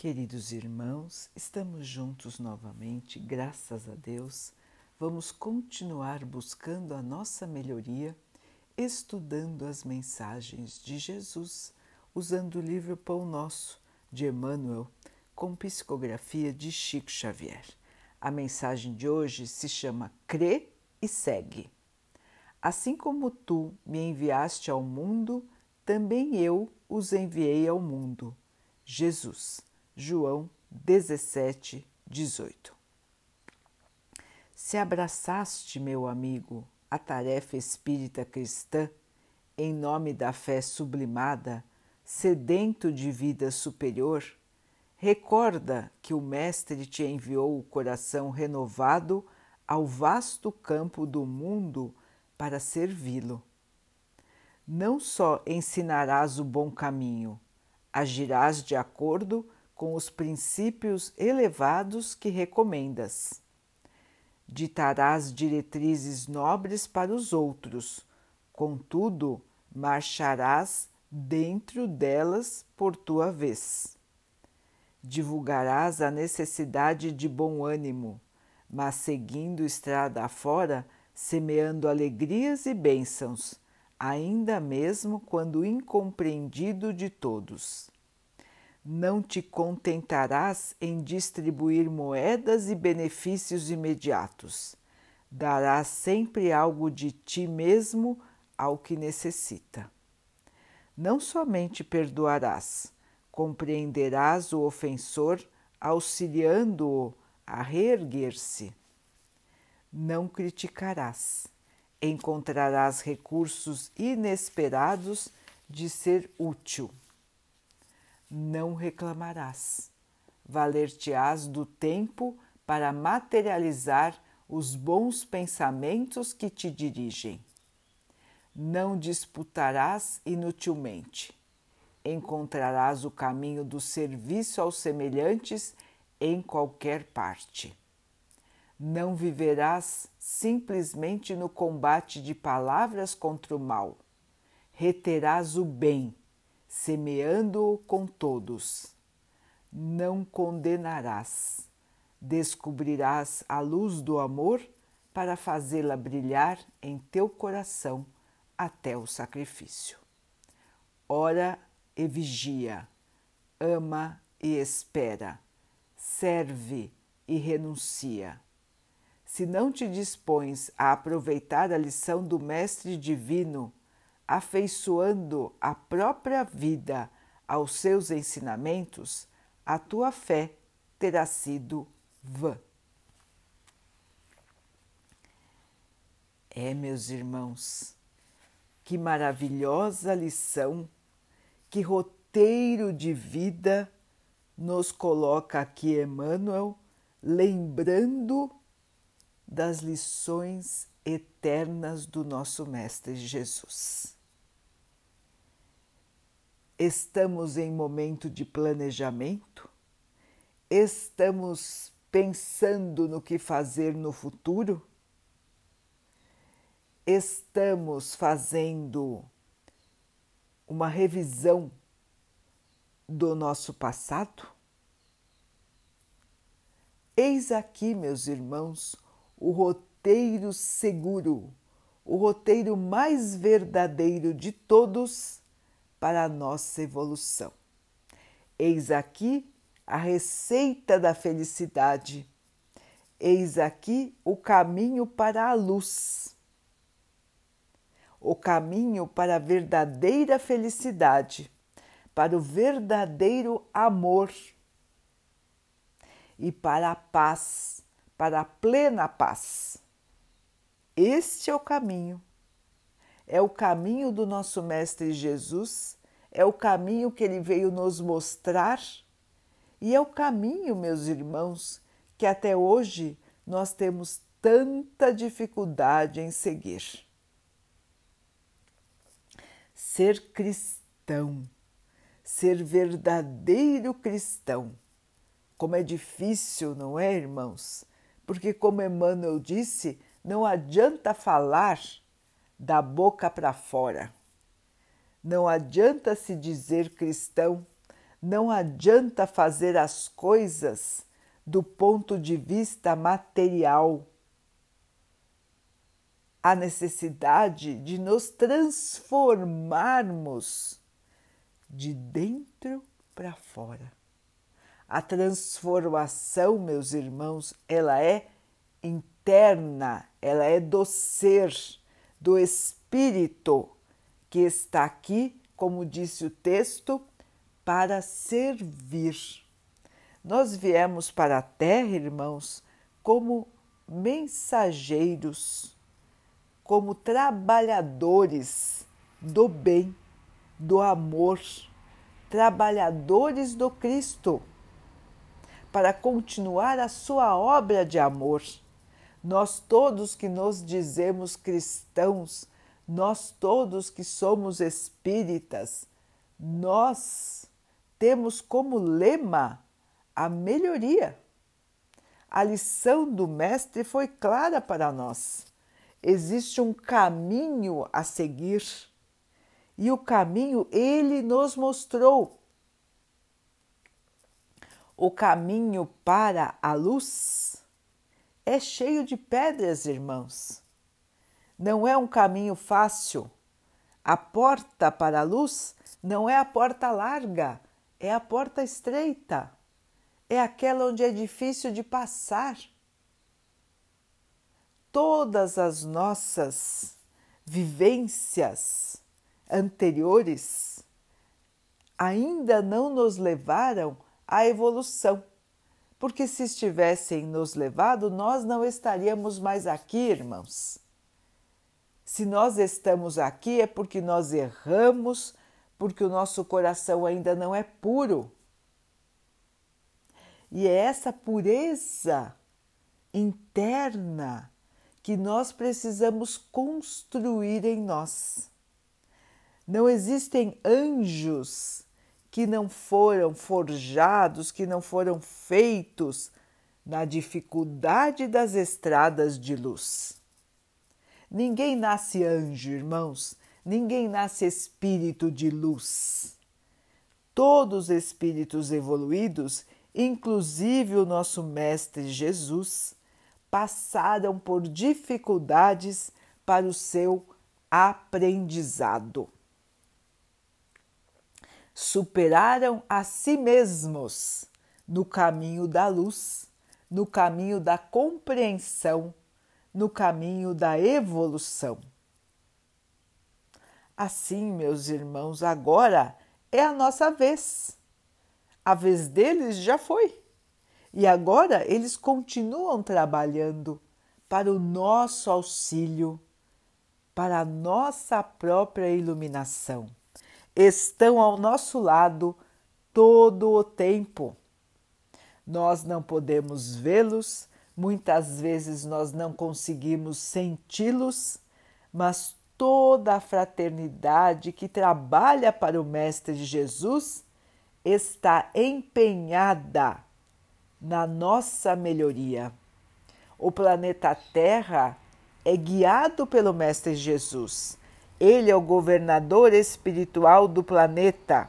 Queridos irmãos, estamos juntos novamente, graças a Deus. Vamos continuar buscando a nossa melhoria, estudando as mensagens de Jesus, usando o livro Pão Nosso de Emmanuel, com psicografia de Chico Xavier. A mensagem de hoje se chama Crê e segue. Assim como tu me enviaste ao mundo, também eu os enviei ao mundo. Jesus. João 17, 18. Se abraçaste, meu amigo, a tarefa espírita cristã, em nome da fé sublimada, sedento de vida superior, recorda que o Mestre te enviou o coração renovado ao vasto campo do mundo para servi-lo. Não só ensinarás o bom caminho, agirás de acordo com os princípios elevados que recomendas. Ditarás diretrizes nobres para os outros, contudo, marcharás dentro delas por tua vez. Divulgarás a necessidade de bom ânimo, mas seguindo estrada afora, semeando alegrias e bênçãos, ainda mesmo quando incompreendido de todos não te contentarás em distribuir moedas e benefícios imediatos. Darás sempre algo de ti mesmo ao que necessita. Não somente perdoarás, compreenderás o ofensor, auxiliando-o a reerguer-se. Não criticarás, encontrarás recursos inesperados de ser útil não reclamarás. Valer-te-ás do tempo para materializar os bons pensamentos que te dirigem. Não disputarás inutilmente. Encontrarás o caminho do serviço aos semelhantes em qualquer parte. Não viverás simplesmente no combate de palavras contra o mal. Reterás o bem semeando-o com todos. Não condenarás, descobrirás a luz do amor para fazê-la brilhar em teu coração até o sacrifício. Ora e vigia, ama e espera, serve e renuncia. Se não te dispões a aproveitar a lição do Mestre Divino, afeiçoando a própria vida aos seus ensinamentos, a tua fé terá sido vã. É, meus irmãos, que maravilhosa lição, que roteiro de vida nos coloca aqui Emmanuel, lembrando das lições eternas do nosso Mestre Jesus. Estamos em momento de planejamento? Estamos pensando no que fazer no futuro? Estamos fazendo uma revisão do nosso passado? Eis aqui, meus irmãos, o roteiro seguro, o roteiro mais verdadeiro de todos para a nossa evolução. Eis aqui a receita da felicidade. Eis aqui o caminho para a luz, o caminho para a verdadeira felicidade, para o verdadeiro amor e para a paz, para a plena paz. Este é o caminho é o caminho do nosso Mestre Jesus, é o caminho que ele veio nos mostrar e é o caminho, meus irmãos, que até hoje nós temos tanta dificuldade em seguir. Ser cristão, ser verdadeiro cristão, como é difícil, não é, irmãos? Porque, como Emmanuel disse, não adianta falar da boca para fora. Não adianta se dizer cristão, Não adianta fazer as coisas do ponto de vista material. A necessidade de nos transformarmos de dentro para fora. A transformação, meus irmãos, ela é interna, ela é do ser, do espírito que está aqui, como disse o texto, para servir. Nós viemos para a Terra, irmãos, como mensageiros, como trabalhadores do bem, do amor, trabalhadores do Cristo para continuar a sua obra de amor. Nós todos que nos dizemos cristãos, nós todos que somos espíritas, nós temos como lema a melhoria. A lição do Mestre foi clara para nós. Existe um caminho a seguir e o caminho ele nos mostrou o caminho para a luz é cheio de pedras, irmãos. Não é um caminho fácil. A porta para a luz não é a porta larga, é a porta estreita. É aquela onde é difícil de passar. Todas as nossas vivências anteriores ainda não nos levaram a evolução. Porque se estivessem nos levado, nós não estaríamos mais aqui, irmãos. Se nós estamos aqui é porque nós erramos, porque o nosso coração ainda não é puro. E é essa pureza interna que nós precisamos construir em nós. Não existem anjos que não foram forjados, que não foram feitos na dificuldade das estradas de luz. Ninguém nasce anjo, irmãos, ninguém nasce espírito de luz. Todos os espíritos evoluídos, inclusive o nosso Mestre Jesus, passaram por dificuldades para o seu aprendizado superaram a si mesmos no caminho da luz, no caminho da compreensão, no caminho da evolução. Assim, meus irmãos, agora é a nossa vez. A vez deles já foi. E agora eles continuam trabalhando para o nosso auxílio, para a nossa própria iluminação estão ao nosso lado todo o tempo. Nós não podemos vê-los, muitas vezes nós não conseguimos senti-los, mas toda a fraternidade que trabalha para o Mestre Jesus está empenhada na nossa melhoria. O planeta Terra é guiado pelo Mestre Jesus ele é o governador espiritual do planeta.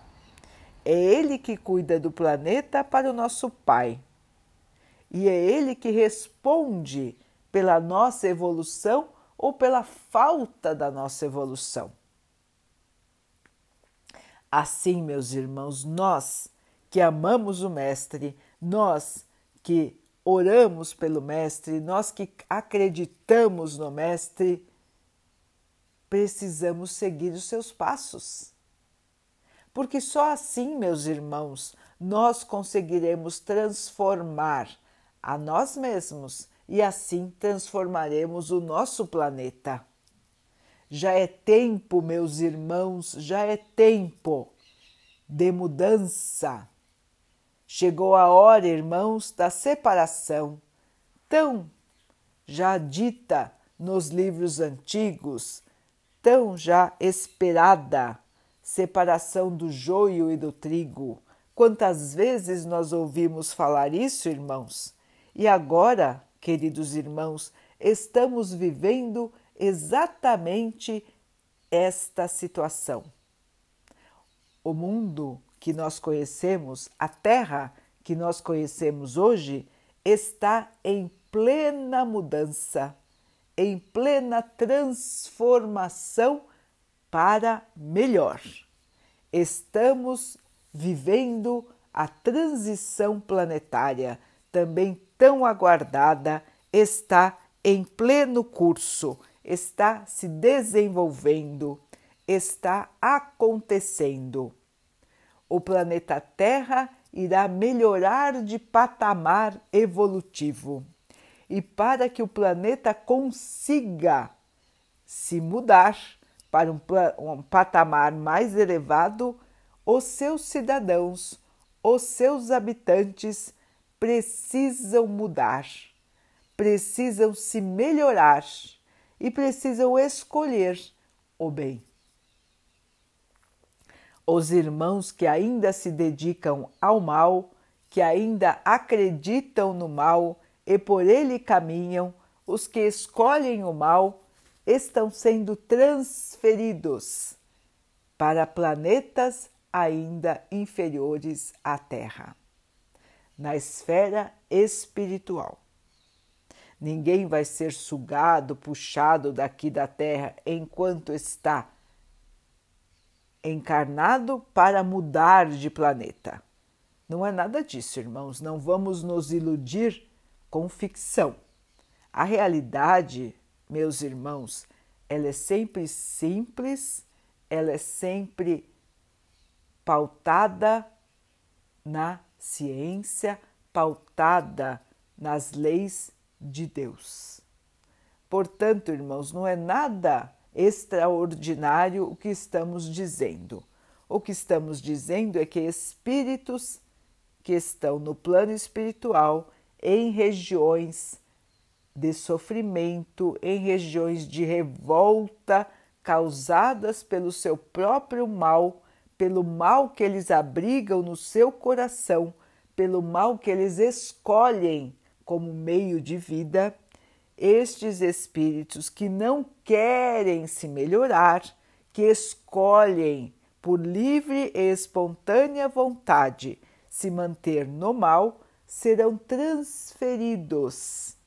É ele que cuida do planeta para o nosso Pai. E é ele que responde pela nossa evolução ou pela falta da nossa evolução. Assim, meus irmãos, nós que amamos o Mestre, nós que oramos pelo Mestre, nós que acreditamos no Mestre, precisamos seguir os seus passos. Porque só assim, meus irmãos, nós conseguiremos transformar a nós mesmos e assim transformaremos o nosso planeta. Já é tempo, meus irmãos, já é tempo de mudança. Chegou a hora, irmãos, da separação, tão já dita nos livros antigos, tão já esperada separação do joio e do trigo. Quantas vezes nós ouvimos falar isso, irmãos? E agora, queridos irmãos, estamos vivendo exatamente esta situação. O mundo que nós conhecemos, a Terra que nós conhecemos hoje, está em plena mudança, em plena transformação para melhor. Estamos vivendo a transição planetária, também tão aguardada, está em pleno curso, está se desenvolvendo, está acontecendo. O planeta Terra irá melhorar de patamar evolutivo. E para que o planeta consiga se mudar para um, um patamar mais elevado, os seus cidadãos, os seus habitantes precisam mudar, precisam se melhorar e precisam escolher o bem. Os irmãos que ainda se dedicam ao mal, que ainda acreditam no mal e por ele caminham, os que escolhem o mal, estão sendo transferidos para planetas ainda inferiores à Terra, na esfera espiritual. Ninguém vai ser sugado, puxado daqui da Terra enquanto está encarnado para mudar de planeta. Não é nada disso, irmãos. Não vamos nos iludir com ficção. A realidade, meus irmãos, ela é sempre simples, ela é sempre pautada na ciência, pautada nas leis de Deus. Portanto, irmãos, não é nada extraordinário o que estamos dizendo. O que estamos dizendo é que espíritos que estão no plano espiritual, em regiões de sofrimento, em regiões de revolta causadas pelo seu próprio mal, pelo mal que eles abrigam no seu coração, pelo mal que eles escolhem como meio de vida, estes espíritos que não querem se melhorar, que escolhem por livre e espontânea vontade se manter no mal, serão transferidos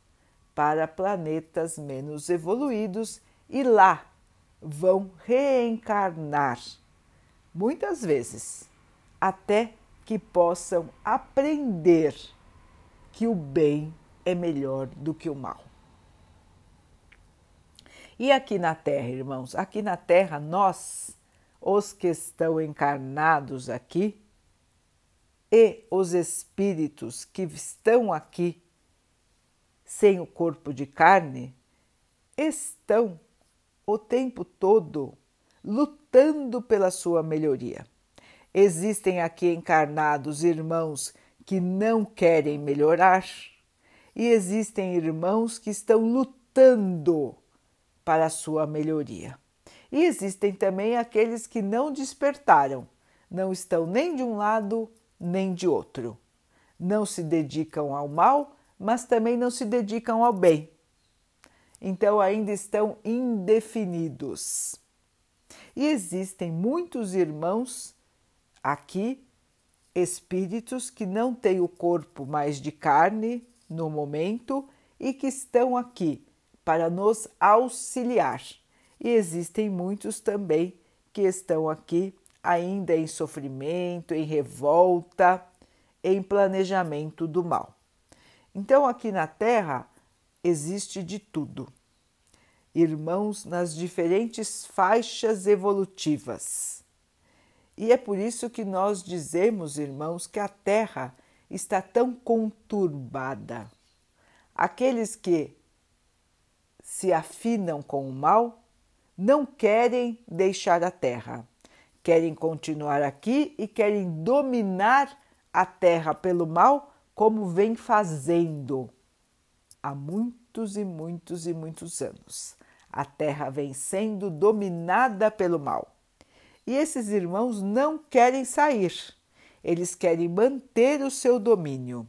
para planetas menos evoluídos e lá vão reencarnar, muitas vezes, até que possam aprender que o bem é melhor do que o mal. E aqui na Terra, irmãos, aqui na Terra, nós, os que estão encarnados aqui, e os espíritos que estão aqui sem o corpo de carne, estão o tempo todo lutando pela sua melhoria. Existem aqui encarnados irmãos que não querem melhorar e existem irmãos que estão lutando para a sua melhoria. E existem também aqueles que não despertaram, não estão nem de um lado nem de outro. Não se dedicam ao mal, mas também não se dedicam ao bem. Então ainda estão indefinidos. E existem muitos irmãos aqui, espíritos que não têm o corpo mais de carne no momento e que estão aqui para nos auxiliar. E existem muitos também que estão aqui ainda em sofrimento, em revolta, em planejamento do mal. Então, aqui na Terra existe de tudo. Irmãos nas diferentes faixas evolutivas. E é por isso que nós dizemos, irmãos, que a Terra está tão conturbada. Aqueles que se afinam com o mal não querem deixar a terra, querem continuar aqui e querem dominar a terra pelo mal, como vem fazendo há muitos e muitos e muitos anos. A terra vem sendo dominada pelo mal. E esses irmãos não querem sair, eles querem manter o seu domínio.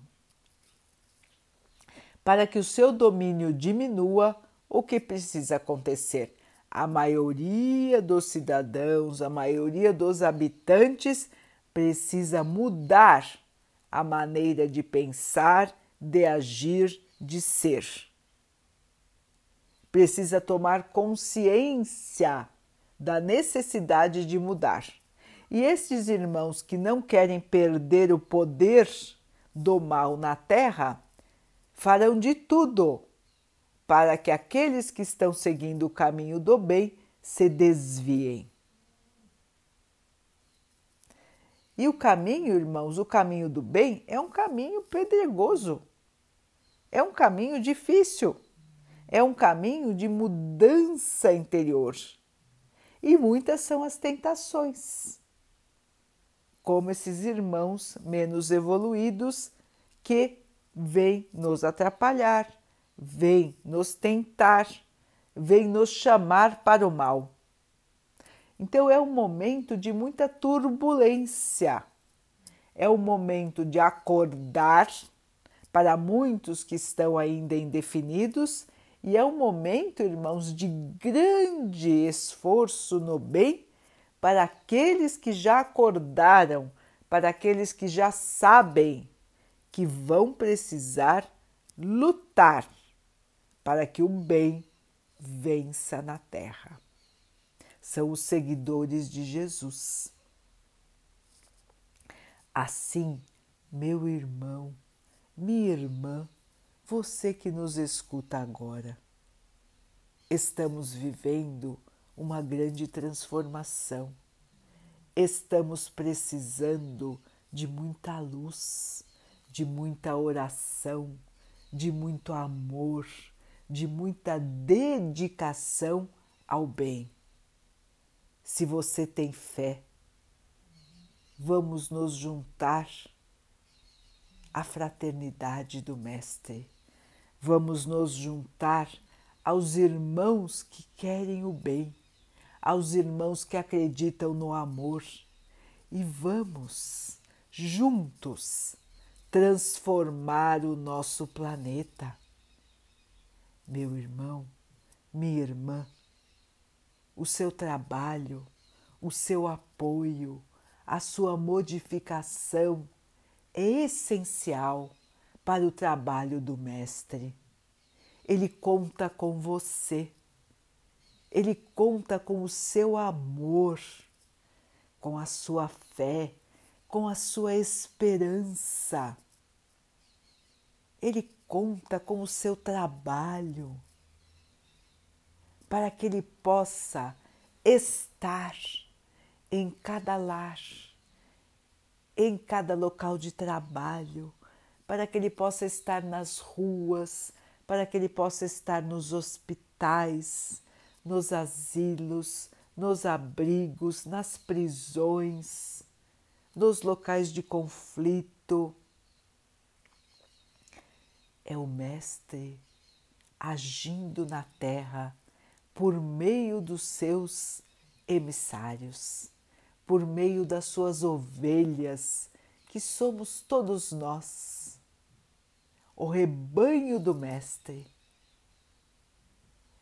Para que o seu domínio diminua, o que precisa acontecer? A maioria dos cidadãos, a maioria dos habitantes precisa mudar a maneira de pensar, de agir, de ser. Precisa tomar consciência da necessidade de mudar. E esses irmãos que não querem perder o poder do mal na terra farão de tudo para que aqueles que estão seguindo o caminho do bem se desviem. E o caminho, irmãos, o caminho do bem é um caminho pedregoso, é um caminho difícil, é um caminho de mudança interior. E muitas são as tentações, como esses irmãos menos evoluídos que vêm nos atrapalhar, vêm nos tentar, vêm nos chamar para o mal. Então é um momento de muita turbulência, é um momento de acordar para muitos que estão ainda indefinidos. E é um momento, irmãos, de grande esforço no bem para aqueles que já acordaram, para aqueles que já sabem que vão precisar lutar para que o bem vença na terra. São os seguidores de Jesus. Assim, meu irmão, minha irmã, você que nos escuta agora, estamos vivendo uma grande transformação. Estamos precisando de muita luz, de muita oração, de muito amor, de muita dedicação ao bem. Se você tem fé, vamos nos juntar à fraternidade do Mestre. Vamos nos juntar aos irmãos que querem o bem, aos irmãos que acreditam no amor e vamos juntos transformar o nosso planeta meu irmão, minha irmã, o seu trabalho, o seu apoio, a sua modificação é essencial para o trabalho do Mestre. Ele conta com você, ele conta com o seu amor, com a sua fé, com a sua esperança. Ele conta com o seu trabalho para que ele possa estar em cada lar, em cada local de trabalho, para que ele possa estar nas ruas, para que ele possa estar nos hospitais, nos asilos, nos abrigos, nas prisões, nos locais de conflito é o Mestre agindo na terra por meio dos seus emissários, por meio das suas ovelhas, que somos todos nós, o rebanho do Mestre.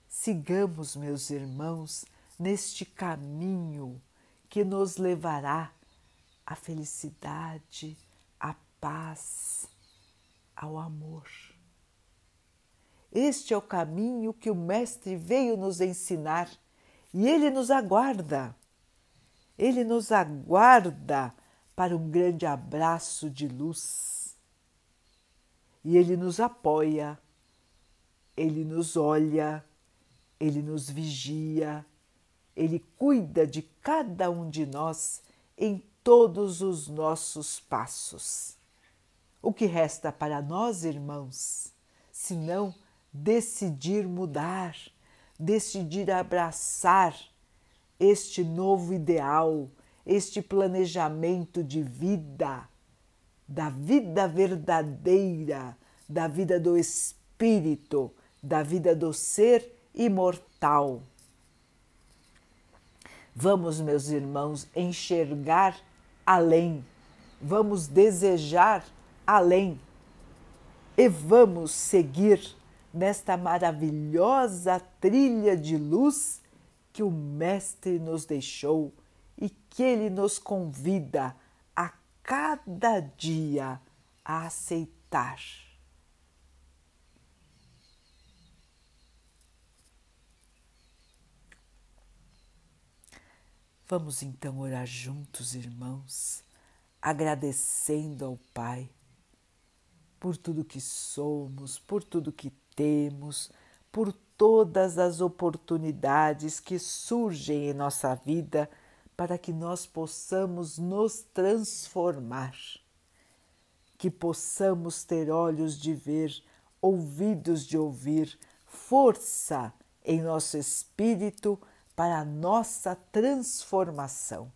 Sigamos, meus irmãos, neste caminho que nos levará à felicidade, à paz, ao amor. Este é o caminho que o Mestre veio nos ensinar e ele nos aguarda. Ele nos aguarda para um grande abraço de luz. E ele nos apoia, ele nos olha, ele nos vigia, ele cuida de cada um de nós em todos os nossos passos. O que resta para nós, irmãos, senão decidir mudar, decidir abraçar este novo ideal, este planejamento de vida, da vida verdadeira, da vida do espírito, da vida do ser imortal. Vamos, meus irmãos, enxergar além, vamos desejar além e vamos seguir nesta maravilhosa trilha de luz que o Mestre nos deixou e que ele nos convida a cada dia a aceitar. Vamos então orar juntos, irmãos, agradecendo ao Pai por tudo que somos, por tudo que temos, por todas as oportunidades que surgem em nossa vida para que nós possamos nos transformar, que possamos ter olhos de ver, ouvidos de ouvir, força em nosso espírito para a nossa transformação.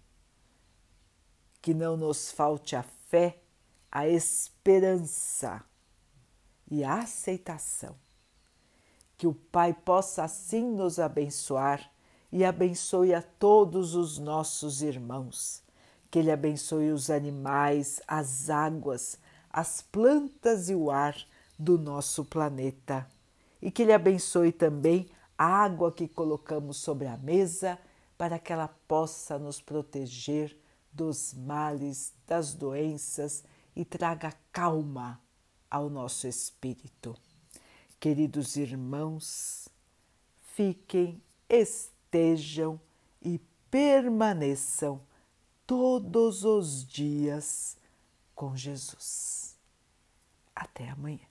Que não nos falte a fé, a esperança e a aceitação. Que o Pai possa assim nos abençoar e abençoe a todos os nossos irmãos. Que Ele abençoe os animais, as águas, as plantas e o ar do nosso planeta. E que Ele abençoe também a água que colocamos sobre a mesa para que ela possa nos proteger dos males, das doenças e traga calma ao nosso espírito. Queridos irmãos, fiquem estejam e permaneçam todos os dias com Jesus. Até amanhã.